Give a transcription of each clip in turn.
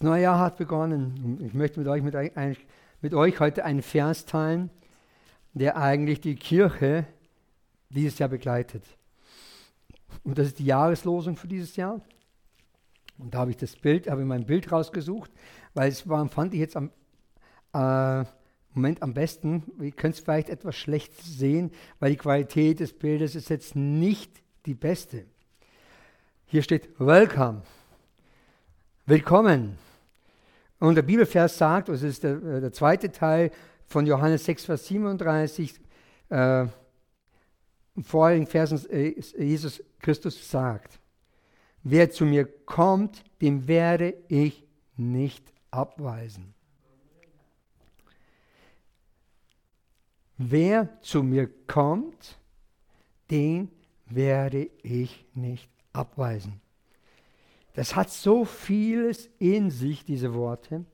Das neue Jahr hat begonnen. Ich möchte mit euch, mit, ein, mit euch heute einen Vers teilen, der eigentlich die Kirche dieses Jahr begleitet. Und das ist die Jahreslosung für dieses Jahr. Und da habe ich das Bild, habe mein Bild rausgesucht, weil es war, fand ich jetzt am äh, Moment am besten. Ihr könnt es vielleicht etwas schlecht sehen, weil die Qualität des Bildes ist jetzt nicht die beste. Hier steht Welcome. Willkommen. Und der Bibelvers sagt, das ist der, äh, der zweite Teil von Johannes 6, Vers 37, äh, im vorigen Versen äh, Jesus Christus sagt, wer zu mir kommt, dem werde ich nicht abweisen. Wer zu mir kommt, den werde ich nicht abweisen. Das hat so vieles in sich, diese Worte,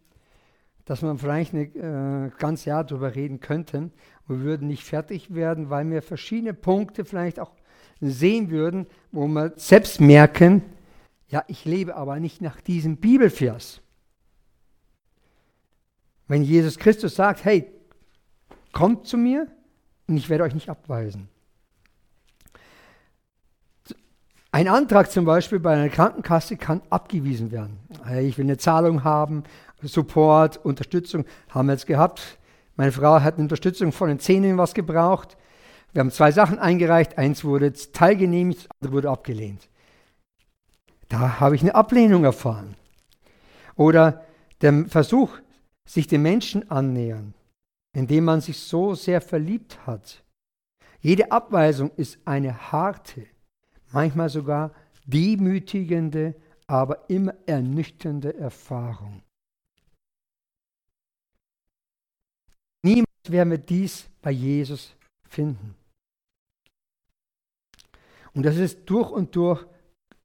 dass man vielleicht ein äh, ganzes Jahr darüber reden könnte. wir würden nicht fertig werden, weil wir verschiedene Punkte vielleicht auch sehen würden, wo wir selbst merken, ja, ich lebe aber nicht nach diesem Bibelvers. Wenn Jesus Christus sagt, hey, kommt zu mir und ich werde euch nicht abweisen. Ein Antrag zum Beispiel bei einer Krankenkasse kann abgewiesen werden. Ich will eine Zahlung haben, Support, Unterstützung haben wir jetzt gehabt. Meine Frau hat eine Unterstützung von den Zähnen was gebraucht. Wir haben zwei Sachen eingereicht. Eins wurde teilgenehmigt, das andere wurde abgelehnt. Da habe ich eine Ablehnung erfahren. Oder der Versuch, sich den Menschen annähern, indem man sich so sehr verliebt hat. Jede Abweisung ist eine harte, manchmal sogar demütigende, aber immer ernüchternde Erfahrung. Niemand werden wir dies bei Jesus finden. Und das ist durch und durch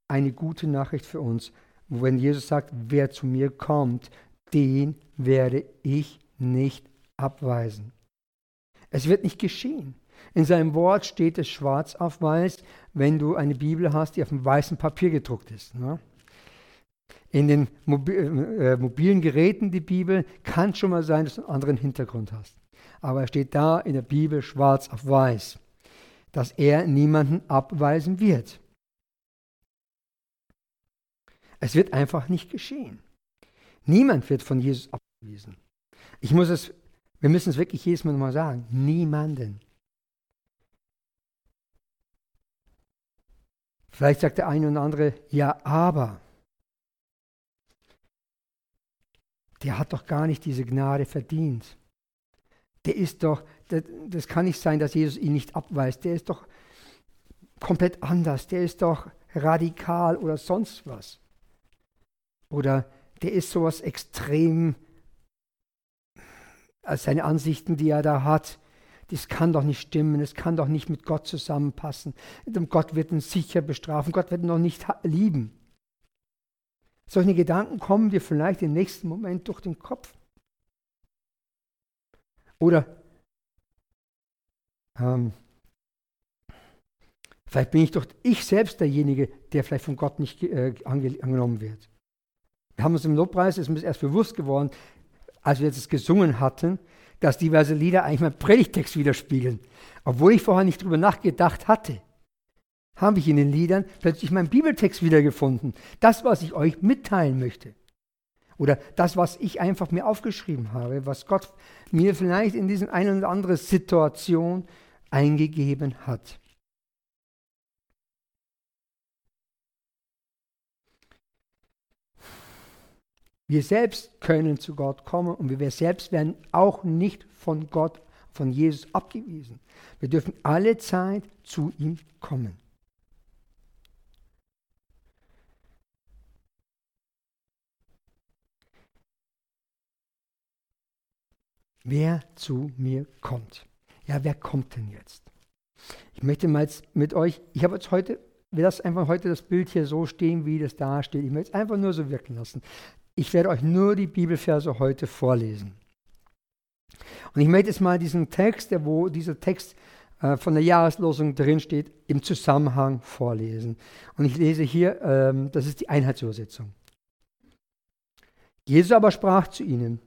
eine gute Nachricht für uns, wenn Jesus sagt, wer zu mir kommt, den werde ich nicht abweisen. Es wird nicht geschehen. In seinem Wort steht es schwarz auf weiß, wenn du eine Bibel hast, die auf dem weißen Papier gedruckt ist. Ne? In den äh, mobilen Geräten, die Bibel, kann schon mal sein, dass du einen anderen Hintergrund hast. Aber es steht da in der Bibel schwarz auf weiß, dass er niemanden abweisen wird. Es wird einfach nicht geschehen. Niemand wird von Jesus abgewiesen. Ich muss es, wir müssen es wirklich jedes Mal nochmal sagen. Niemanden. Vielleicht sagt der eine oder andere, ja, aber der hat doch gar nicht diese Gnade verdient. Der ist doch, das, das kann nicht sein, dass Jesus ihn nicht abweist. Der ist doch komplett anders. Der ist doch radikal oder sonst was. Oder der ist sowas extrem, als seine Ansichten, die er da hat, das kann doch nicht stimmen, es kann doch nicht mit Gott zusammenpassen. Gott wird ihn sicher bestrafen, Gott wird ihn noch nicht lieben. Solche Gedanken kommen dir vielleicht im nächsten Moment durch den Kopf. Oder ähm, vielleicht bin ich doch ich selbst derjenige, der vielleicht von Gott nicht äh, angenommen wird. Wir haben uns im Lobpreis, ist mir erst bewusst geworden, als wir jetzt gesungen hatten, dass diverse Lieder eigentlich meinen Predigtext widerspiegeln. Obwohl ich vorher nicht drüber nachgedacht hatte, habe ich in den Liedern plötzlich meinen Bibeltext wiedergefunden. Das, was ich euch mitteilen möchte. Oder das, was ich einfach mir aufgeschrieben habe, was Gott mir vielleicht in diesen eine oder andere Situation eingegeben hat. Wir selbst können zu Gott kommen und wir selbst werden auch nicht von Gott, von Jesus abgewiesen. Wir dürfen alle Zeit zu ihm kommen. Wer zu mir kommt. Ja, wer kommt denn jetzt? Ich möchte mal jetzt mit euch, ich habe jetzt heute, wir lassen einfach heute das Bild hier so stehen, wie das da steht. Ich möchte es einfach nur so wirken lassen. Ich werde euch nur die Bibelverse heute vorlesen. Und ich möchte jetzt mal diesen Text, wo dieser Text äh, von der Jahreslosung drin steht, im Zusammenhang vorlesen. Und ich lese hier, ähm, das ist die Einheitsübersetzung. Jesus aber sprach zu ihnen,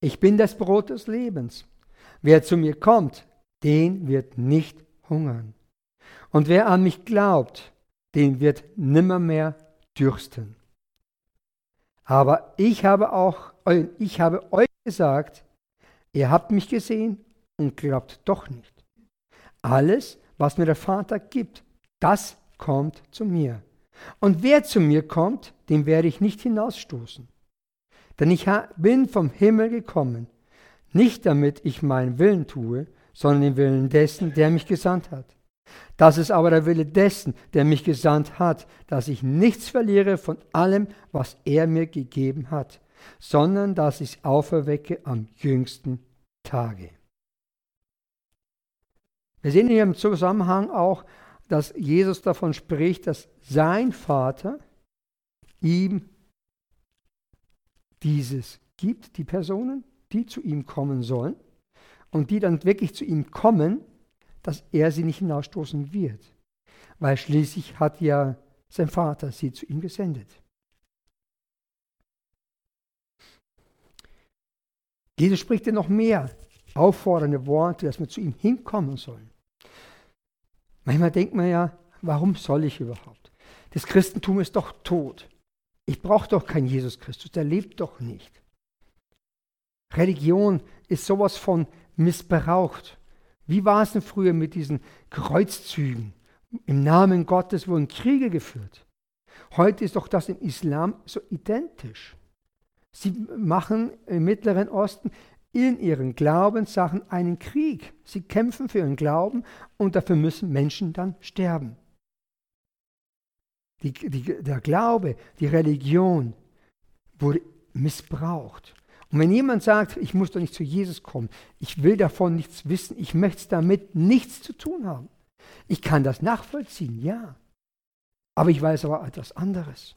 ich bin das Brot des Lebens. Wer zu mir kommt, den wird nicht hungern. Und wer an mich glaubt, den wird nimmermehr dürsten. Aber ich habe auch, ich habe euch gesagt, ihr habt mich gesehen und glaubt doch nicht. Alles, was mir der Vater gibt, das kommt zu mir. Und wer zu mir kommt, den werde ich nicht hinausstoßen. Denn ich bin vom Himmel gekommen, nicht damit ich meinen Willen tue, sondern den Willen dessen, der mich gesandt hat. Das ist aber der Wille dessen, der mich gesandt hat, dass ich nichts verliere von allem, was er mir gegeben hat, sondern dass ich es auferwecke am jüngsten Tage. Wir sehen hier im Zusammenhang auch, dass Jesus davon spricht, dass sein Vater ihm dieses gibt, die Personen, die zu ihm kommen sollen und die dann wirklich zu ihm kommen, dass er sie nicht hinausstoßen wird. Weil schließlich hat ja sein Vater sie zu ihm gesendet. Jesus spricht ja noch mehr auffordernde Worte, dass wir zu ihm hinkommen sollen. Manchmal denkt man ja, warum soll ich überhaupt? Das Christentum ist doch tot. Ich brauche doch keinen Jesus Christus, der lebt doch nicht. Religion ist sowas von missbraucht. Wie war es denn früher mit diesen Kreuzzügen? Im Namen Gottes wurden Kriege geführt. Heute ist doch das im Islam so identisch. Sie machen im Mittleren Osten in ihren Glaubenssachen einen Krieg. Sie kämpfen für ihren Glauben und dafür müssen Menschen dann sterben. Die, die, der Glaube, die Religion wurde missbraucht. Und wenn jemand sagt, ich muss doch nicht zu Jesus kommen, ich will davon nichts wissen, ich möchte damit nichts zu tun haben. Ich kann das nachvollziehen, ja. Aber ich weiß aber etwas anderes.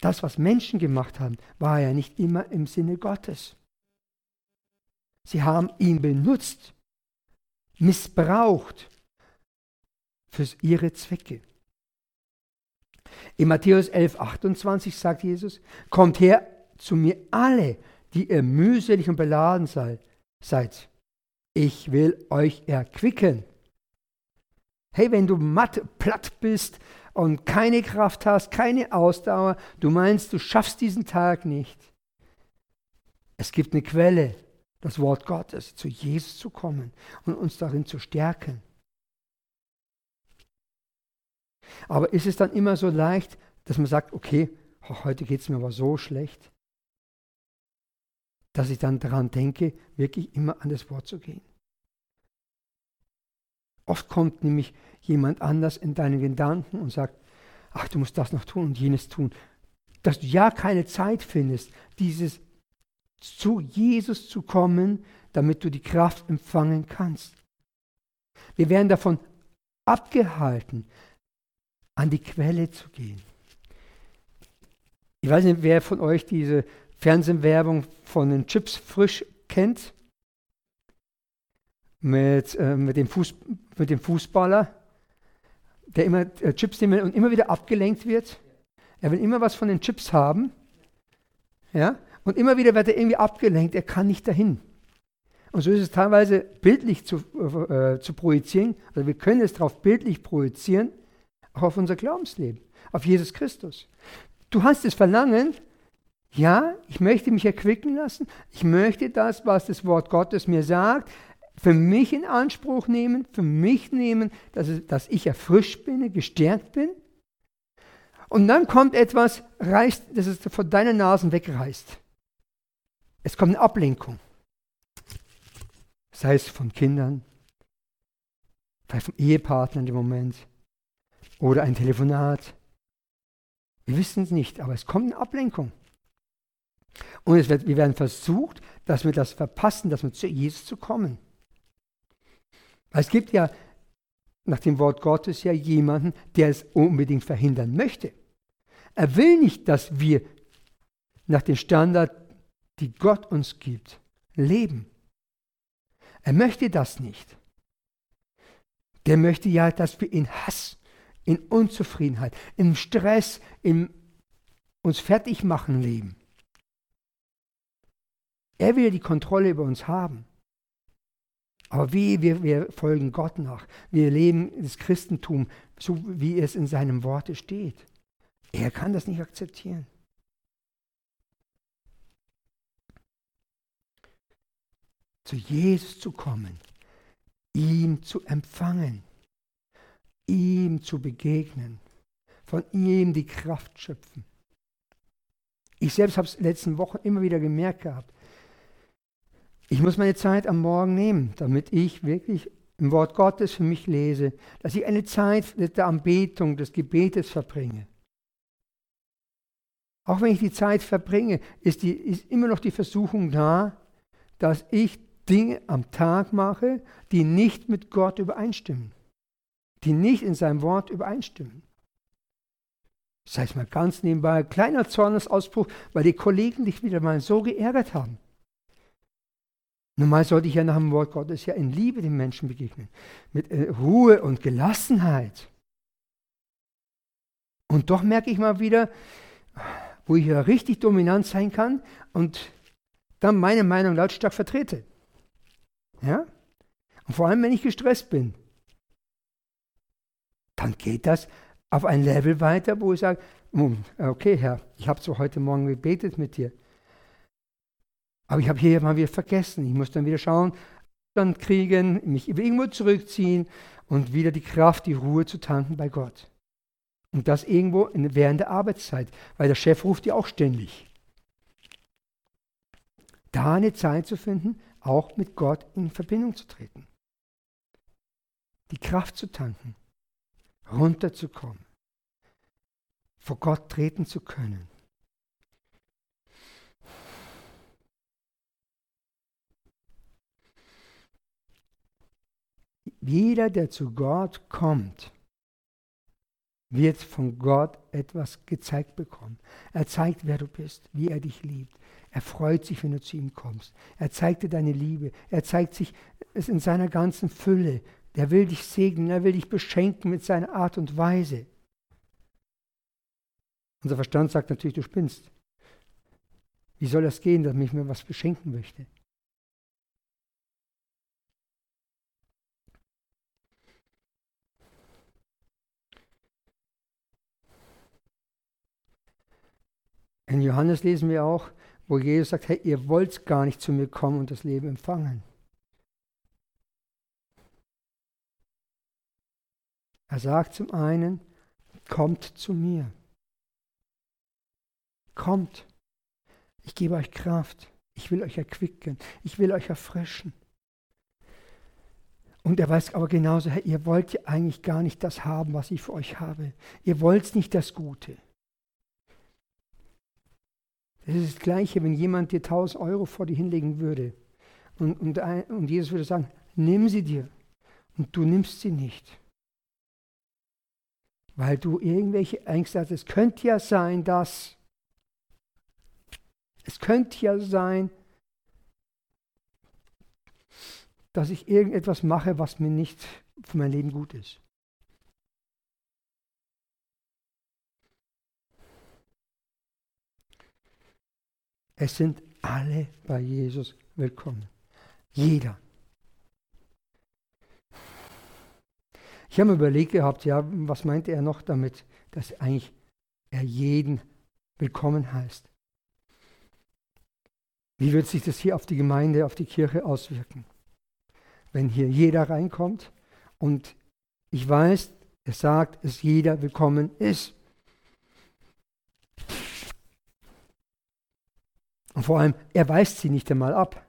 Das, was Menschen gemacht haben, war ja nicht immer im Sinne Gottes. Sie haben ihn benutzt, missbraucht für ihre Zwecke. In Matthäus 11, 28 sagt Jesus, kommt her zu mir alle, die ihr mühselig und beladen seid. Ich will euch erquicken. Hey, wenn du matt, platt bist, und keine Kraft hast, keine Ausdauer, du meinst, du schaffst diesen Tag nicht. Es gibt eine Quelle, das Wort Gottes, zu Jesus zu kommen und uns darin zu stärken. Aber ist es dann immer so leicht, dass man sagt, okay, heute geht es mir aber so schlecht, dass ich dann daran denke, wirklich immer an das Wort zu gehen? Oft kommt nämlich jemand anders in deinen Gedanken und sagt, ach, du musst das noch tun und jenes tun. Dass du ja keine Zeit findest, dieses zu Jesus zu kommen, damit du die Kraft empfangen kannst. Wir werden davon abgehalten, an die Quelle zu gehen. Ich weiß nicht, wer von euch diese Fernsehwerbung von den Chips frisch kennt mit, äh, mit, dem, Fuß, mit dem Fußballer, der immer äh, Chips nimmt und immer wieder abgelenkt wird. Er will immer was von den Chips haben. Ja? Und immer wieder wird er irgendwie abgelenkt, er kann nicht dahin. Und so ist es teilweise bildlich zu, äh, zu projizieren, also wir können es darauf bildlich projizieren, auf unser Glaubensleben, auf Jesus Christus. Du hast das Verlangen, ja, ich möchte mich erquicken lassen, ich möchte das, was das Wort Gottes mir sagt, für mich in Anspruch nehmen, für mich nehmen, dass, dass ich erfrischt bin, gestärkt bin. Und dann kommt etwas, reißt, das es von deiner Nase wegreißt. Es kommt eine Ablenkung. Sei es von Kindern, vielleicht vom Ehepartner in dem Moment oder ein Telefonat. Wir wissen es nicht, aber es kommt eine Ablenkung. Und wird, wir werden versucht, dass wir das verpassen, dass wir zu Jesus zu kommen. Es gibt ja nach dem Wort Gottes ja jemanden, der es unbedingt verhindern möchte. Er will nicht, dass wir nach dem Standard, die Gott uns gibt, leben. Er möchte das nicht. Der möchte ja, dass wir in Hass, in Unzufriedenheit, im Stress, in uns fertig machen leben. Er will die Kontrolle über uns haben. Aber wie wir, wir folgen Gott nach. Wir leben das Christentum, so wie es in seinem Worte steht. Er kann das nicht akzeptieren. Zu Jesus zu kommen, ihm zu empfangen, ihm zu begegnen, von ihm die Kraft schöpfen. Ich selbst habe es letzten Wochen immer wieder gemerkt gehabt. Ich muss meine Zeit am Morgen nehmen, damit ich wirklich im Wort Gottes für mich lese, dass ich eine Zeit der Anbetung, des Gebetes verbringe. Auch wenn ich die Zeit verbringe, ist, die, ist immer noch die Versuchung da, dass ich Dinge am Tag mache, die nicht mit Gott übereinstimmen, die nicht in seinem Wort übereinstimmen. Das heißt mal ganz nebenbei, kleiner Zornesausbruch, weil die Kollegen dich wieder mal so geärgert haben. Normal sollte ich ja nach dem Wort Gottes ja in Liebe den Menschen begegnen, mit äh, Ruhe und Gelassenheit. Und doch merke ich mal wieder, wo ich ja richtig dominant sein kann und dann meine Meinung lautstark vertrete. Ja? Und vor allem, wenn ich gestresst bin, dann geht das auf ein Level weiter, wo ich sage, hm, okay Herr, ich habe so heute Morgen gebetet mit dir, aber ich habe hier mal wieder vergessen. Ich muss dann wieder schauen, dann kriegen, mich irgendwo zurückziehen und wieder die Kraft, die Ruhe zu tanken bei Gott. Und das irgendwo während der Arbeitszeit, weil der Chef ruft ja auch ständig. Da eine Zeit zu finden, auch mit Gott in Verbindung zu treten. Die Kraft zu tanken runterzukommen, vor Gott treten zu können. Jeder, der zu Gott kommt, wird von Gott etwas gezeigt bekommen. Er zeigt, wer du bist, wie er dich liebt. Er freut sich, wenn du zu ihm kommst. Er zeigt dir deine Liebe. Er zeigt sich es in seiner ganzen Fülle. Der will dich segnen, er will dich beschenken mit seiner Art und Weise. Unser Verstand sagt natürlich, du spinnst. Wie soll das gehen, dass mich mir was beschenken möchte? In Johannes lesen wir auch, wo Jesus sagt, hey, ihr wollt gar nicht zu mir kommen und das Leben empfangen. Er sagt zum einen, kommt zu mir. Kommt. Ich gebe euch Kraft. Ich will euch erquicken. Ich will euch erfrischen. Und er weiß aber genauso, hey, ihr wollt ja eigentlich gar nicht das haben, was ich für euch habe. Ihr wollt nicht das Gute. Das ist das Gleiche, wenn jemand dir 1000 Euro vor dir hinlegen würde und, und, und Jesus würde sagen, nimm sie dir und du nimmst sie nicht weil du irgendwelche Ängste hast. Es könnte ja sein, dass, es könnte ja sein, dass ich irgendetwas mache, was mir nicht für mein Leben gut ist. Es sind alle bei Jesus willkommen. Jeder. Ich habe mir überlegt gehabt, ja, was meinte er noch damit, dass eigentlich er jeden willkommen heißt. Wie wird sich das hier auf die Gemeinde, auf die Kirche auswirken? Wenn hier jeder reinkommt und ich weiß, er sagt, dass jeder willkommen ist. Und vor allem, er weist sie nicht einmal ab.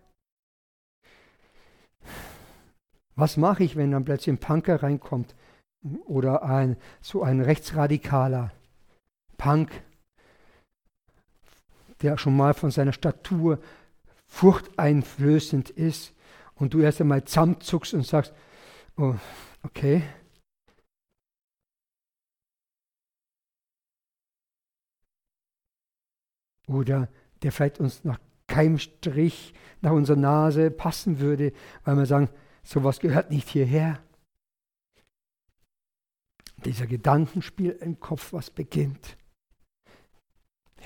Was mache ich, wenn dann plötzlich ein Punker reinkommt oder ein, so ein rechtsradikaler Punk, der schon mal von seiner Statur furchteinflößend ist und du erst einmal zusammenzuckst und sagst, oh, okay. Oder der vielleicht uns nach keinem Strich nach unserer Nase passen würde, weil wir sagen, Sowas gehört nicht hierher. Dieser Gedankenspiel im Kopf, was beginnt.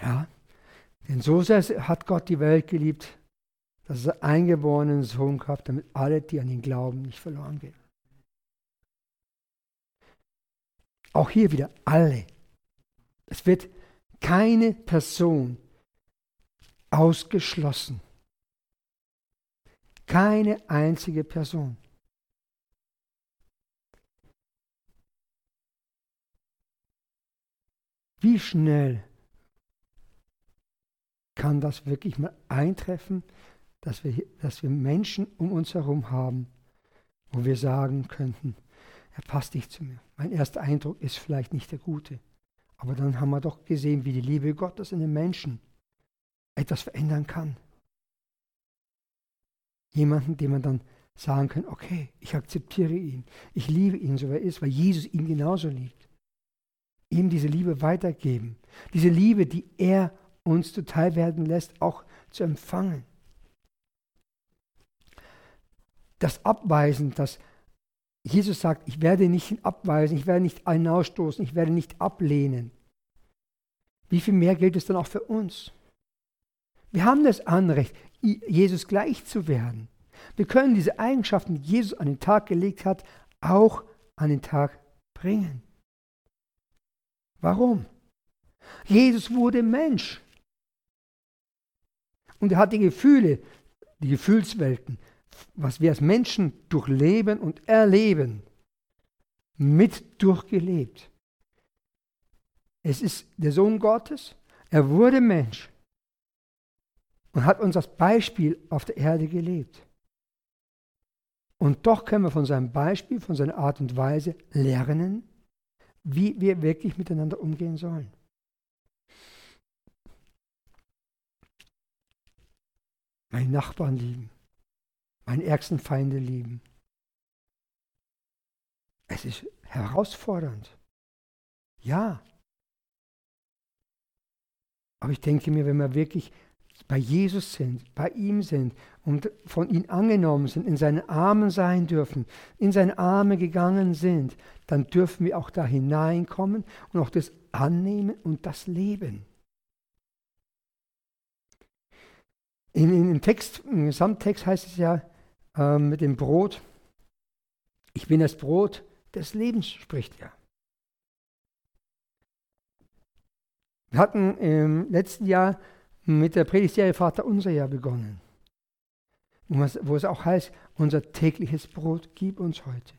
Ja, Denn so sehr hat Gott die Welt geliebt, dass er eingeborenen Sohn gab, damit alle, die an ihn glauben, nicht verloren gehen. Auch hier wieder alle. Es wird keine Person ausgeschlossen. Keine einzige Person. Wie schnell kann das wirklich mal eintreffen, dass wir, dass wir Menschen um uns herum haben, wo wir sagen könnten, er passt nicht zu mir. Mein erster Eindruck ist vielleicht nicht der gute. Aber dann haben wir doch gesehen, wie die Liebe Gottes in den Menschen etwas verändern kann. Jemanden, dem man dann sagen kann, okay, ich akzeptiere ihn, ich liebe ihn, so wie er ist, weil Jesus ihn genauso liebt. Ihm diese Liebe weitergeben. Diese Liebe, die er uns zuteil werden lässt, auch zu empfangen. Das Abweisen, das Jesus sagt, ich werde nicht abweisen, ich werde nicht hinausstoßen, ich werde nicht ablehnen. Wie viel mehr gilt es dann auch für uns? Wir haben das Anrecht, Jesus gleich zu werden. Wir können diese Eigenschaften, die Jesus an den Tag gelegt hat, auch an den Tag bringen. Warum? Jesus wurde Mensch. Und er hat die Gefühle, die Gefühlswelten, was wir als Menschen durchleben und erleben, mit durchgelebt. Es ist der Sohn Gottes, er wurde Mensch und hat uns als Beispiel auf der Erde gelebt. Und doch können wir von seinem Beispiel, von seiner Art und Weise lernen, wie wir wirklich miteinander umgehen sollen. Meine Nachbarn lieben meinen ärgsten Feinde lieben. Es ist herausfordernd. Ja. Aber ich denke mir, wenn wir wirklich bei Jesus sind, bei ihm sind und von ihm angenommen sind, in seinen Armen sein dürfen, in seine Arme gegangen sind, dann dürfen wir auch da hineinkommen und auch das annehmen und das leben. In, in, Im Text, im Gesamttext heißt es ja, äh, mit dem Brot. Ich bin das Brot des Lebens, spricht er. Wir hatten im letzten Jahr mit der Predigtserie Vater unser Jahr begonnen, wo es auch heißt, unser tägliches Brot gib uns heute.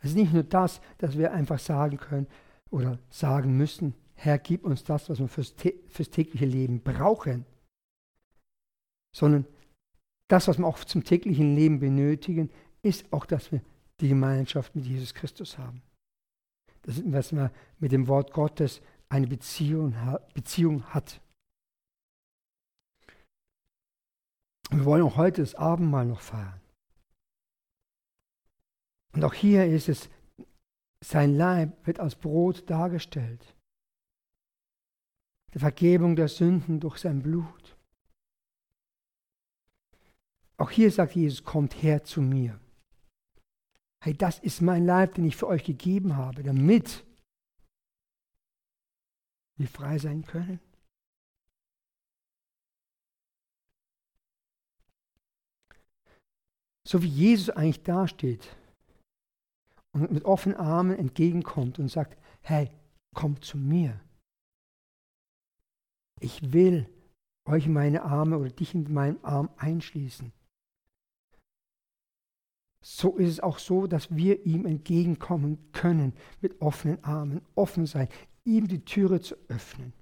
Es ist nicht nur das, dass wir einfach sagen können oder sagen müssen, Herr, gib uns das, was wir fürs, fürs tägliche Leben brauchen, sondern das, was wir auch zum täglichen Leben benötigen, ist auch, dass wir die Gemeinschaft mit Jesus Christus haben. Das was man mit dem Wort Gottes eine Beziehung, Beziehung hat. Wir wollen auch heute das Abendmahl noch feiern. Und auch hier ist es, sein Leib wird als Brot dargestellt. Die Vergebung der Sünden durch sein Blut. Auch hier sagt Jesus, kommt her zu mir. Hey, das ist mein Leib, den ich für euch gegeben habe, damit wir frei sein können. So wie Jesus eigentlich dasteht und mit offenen Armen entgegenkommt und sagt, hey, kommt zu mir. Ich will euch in meine Arme oder dich in meinen Arm einschließen so ist es auch so, dass wir ihm entgegenkommen können mit offenen Armen, offen sein, ihm die Türe zu öffnen.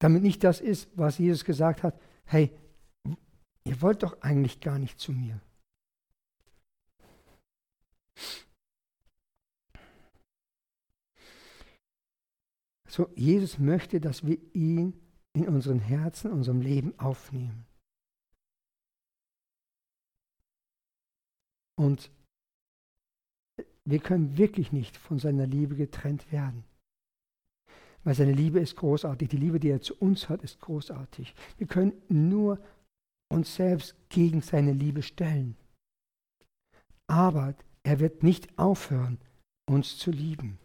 Damit nicht das ist, was Jesus gesagt hat, hey, ihr wollt doch eigentlich gar nicht zu mir. So, Jesus möchte, dass wir ihn in unseren Herzen, unserem Leben aufnehmen. Und wir können wirklich nicht von seiner Liebe getrennt werden. Weil seine Liebe ist großartig. Die Liebe, die er zu uns hat, ist großartig. Wir können nur uns selbst gegen seine Liebe stellen. Aber er wird nicht aufhören, uns zu lieben.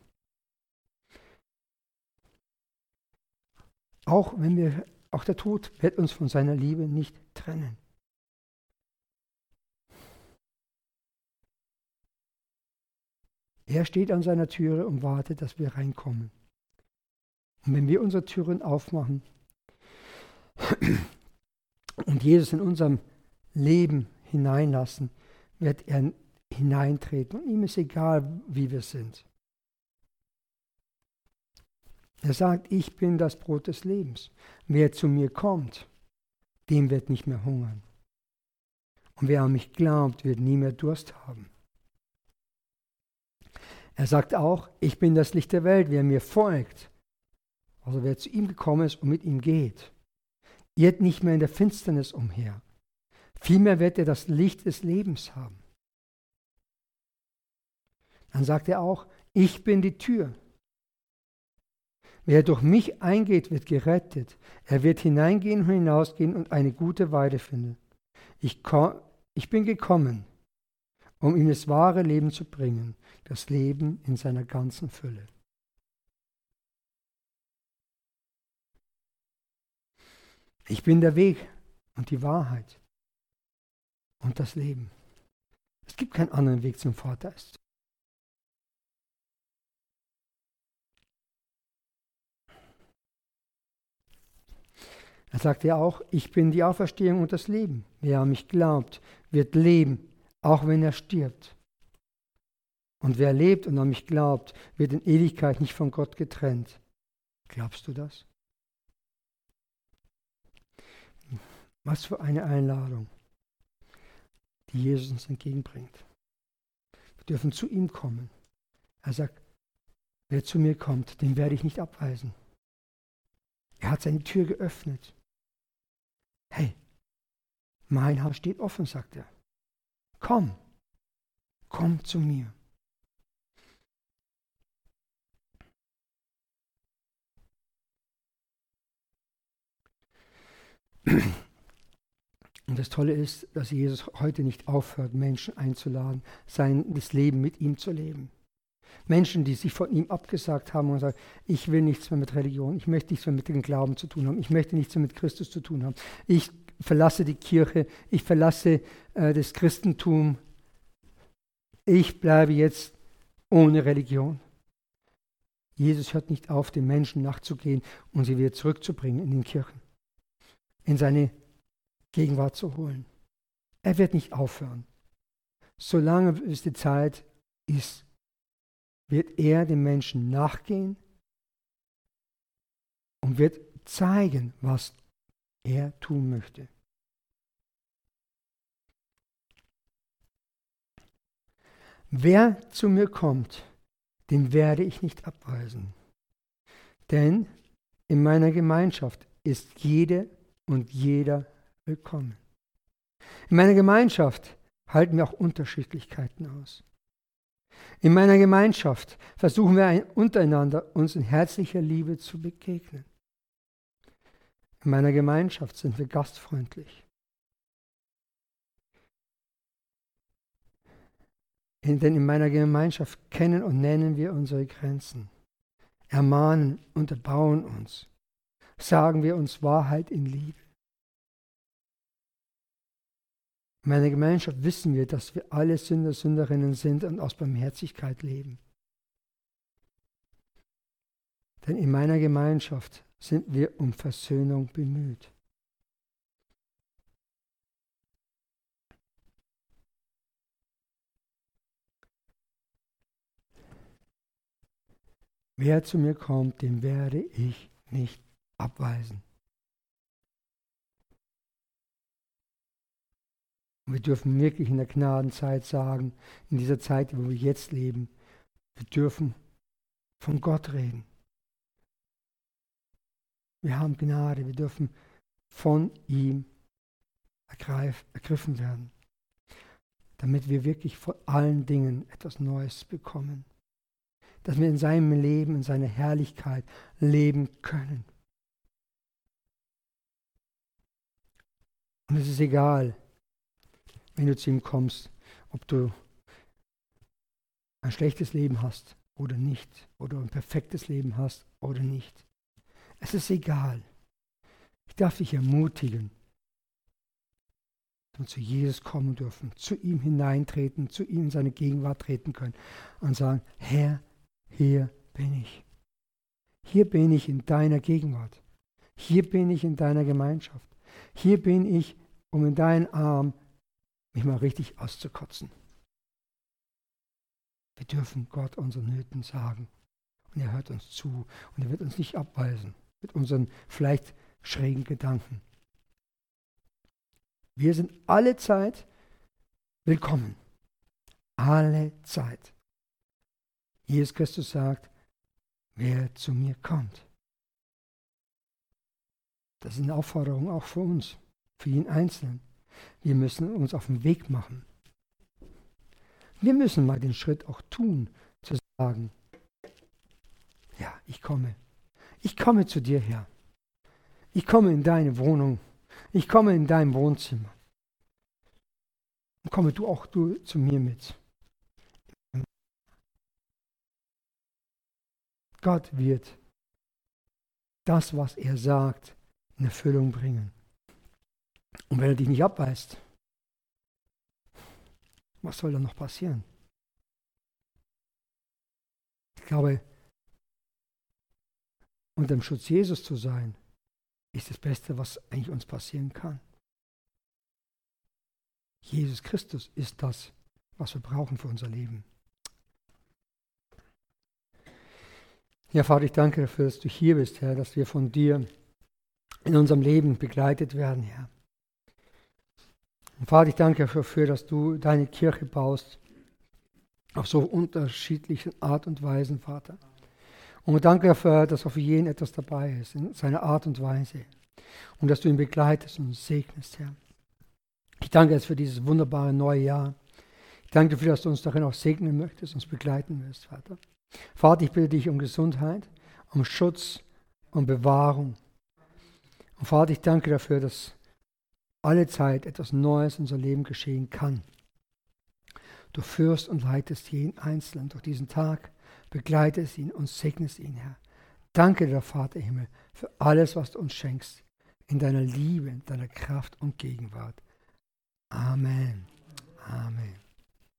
Auch wenn wir, auch der Tod wird uns von seiner Liebe nicht trennen. Er steht an seiner Türe und wartet, dass wir reinkommen. Und wenn wir unsere Türen aufmachen und Jesus in unserem Leben hineinlassen, wird er hineintreten. Und ihm ist egal, wie wir sind. Er sagt, ich bin das Brot des Lebens. Wer zu mir kommt, dem wird nicht mehr hungern. Und wer an mich glaubt, wird nie mehr Durst haben. Er sagt auch, ich bin das Licht der Welt. Wer mir folgt, also wer zu ihm gekommen ist und mit ihm geht, irrt nicht mehr in der Finsternis umher. Vielmehr wird er das Licht des Lebens haben. Dann sagt er auch, ich bin die Tür. Wer durch mich eingeht, wird gerettet. Er wird hineingehen und hinausgehen und eine gute Weide finden. Ich, ich bin gekommen, um ihm das wahre Leben zu bringen, das Leben in seiner ganzen Fülle. Ich bin der Weg und die Wahrheit und das Leben. Es gibt keinen anderen Weg zum Vater. Er sagt ja auch, ich bin die Auferstehung und das Leben. Wer an mich glaubt, wird leben, auch wenn er stirbt. Und wer lebt und an mich glaubt, wird in Ewigkeit nicht von Gott getrennt. Glaubst du das? Was für eine Einladung, die Jesus uns entgegenbringt. Wir dürfen zu ihm kommen. Er sagt, wer zu mir kommt, den werde ich nicht abweisen. Er hat seine Tür geöffnet. Hey, mein Haus steht offen, sagt er. Komm, komm zu mir. Und das Tolle ist, dass Jesus heute nicht aufhört, Menschen einzuladen, sein das Leben mit ihm zu leben. Menschen, die sich von ihm abgesagt haben und sagen, ich will nichts mehr mit Religion, ich möchte nichts mehr mit dem Glauben zu tun haben, ich möchte nichts mehr mit Christus zu tun haben. Ich verlasse die Kirche, ich verlasse äh, das Christentum, ich bleibe jetzt ohne Religion. Jesus hört nicht auf, den Menschen nachzugehen und sie wieder zurückzubringen in den Kirchen, in seine Gegenwart zu holen. Er wird nicht aufhören. Solange es die Zeit ist, wird er den Menschen nachgehen und wird zeigen, was er tun möchte. Wer zu mir kommt, den werde ich nicht abweisen. Denn in meiner Gemeinschaft ist jede und jeder willkommen. In meiner Gemeinschaft halten wir auch Unterschiedlichkeiten aus. In meiner Gemeinschaft versuchen wir untereinander uns in herzlicher Liebe zu begegnen. In meiner Gemeinschaft sind wir gastfreundlich. Denn in meiner Gemeinschaft kennen und nennen wir unsere Grenzen, ermahnen und erbauen uns, sagen wir uns Wahrheit in Liebe. In meiner Gemeinschaft wissen wir, dass wir alle Sünder, Sünderinnen sind und aus Barmherzigkeit leben. Denn in meiner Gemeinschaft sind wir um Versöhnung bemüht. Wer zu mir kommt, den werde ich nicht abweisen. Und wir dürfen wirklich in der Gnadenzeit sagen, in dieser Zeit, wo wir jetzt leben, wir dürfen von Gott reden. Wir haben Gnade, wir dürfen von ihm ergreif, ergriffen werden, damit wir wirklich von allen Dingen etwas Neues bekommen. Dass wir in seinem Leben, in seiner Herrlichkeit leben können. Und es ist egal, wenn du zu ihm kommst, ob du ein schlechtes Leben hast oder nicht, oder ein perfektes Leben hast oder nicht. Es ist egal. Ich darf dich ermutigen, dass wir zu Jesus kommen dürfen, zu ihm hineintreten, zu ihm in seine Gegenwart treten können und sagen, Herr, hier bin ich. Hier bin ich in deiner Gegenwart. Hier bin ich in deiner Gemeinschaft. Hier bin ich, um in deinen Arm mich mal richtig auszukotzen. Wir dürfen Gott unsere Nöten sagen. Und er hört uns zu. Und er wird uns nicht abweisen mit unseren vielleicht schrägen Gedanken. Wir sind alle Zeit willkommen. Alle Zeit. Jesus Christus sagt, wer zu mir kommt. Das ist eine Aufforderung auch für uns, für jeden Einzelnen. Wir müssen uns auf den Weg machen. Wir müssen mal den Schritt auch tun, zu sagen, ja, ich komme. Ich komme zu dir her. Ich komme in deine Wohnung. Ich komme in dein Wohnzimmer. Und komme du auch du zu mir mit. Gott wird das, was er sagt, in Erfüllung bringen. Und wenn er dich nicht abweist, was soll dann noch passieren? Ich glaube, unter dem Schutz Jesus zu sein, ist das Beste, was eigentlich uns passieren kann. Jesus Christus ist das, was wir brauchen für unser Leben. Ja, Vater, ich danke dafür, dass du hier bist, Herr, dass wir von dir in unserem Leben begleitet werden, Herr. Und Vater, ich danke dafür, dass du deine Kirche baust auf so unterschiedlichen Art und Weisen, Vater. Und danke dafür, dass für jeden etwas dabei ist, in seiner Art und Weise. Und dass du ihn begleitest und segnest, Herr. Ich danke jetzt für dieses wunderbare neue Jahr. Ich danke dafür, dass du uns darin auch segnen möchtest, uns begleiten wirst, Vater. Vater, ich bitte dich um Gesundheit, um Schutz, um Bewahrung. Und Vater, ich danke dafür, dass alle Zeit etwas Neues in unser Leben geschehen kann. Du führst und leitest jeden Einzelnen durch diesen Tag, begleitest ihn und segnest ihn, Herr. Danke dir, Vater Himmel, für alles, was du uns schenkst, in deiner Liebe, in deiner Kraft und Gegenwart. Amen. Amen.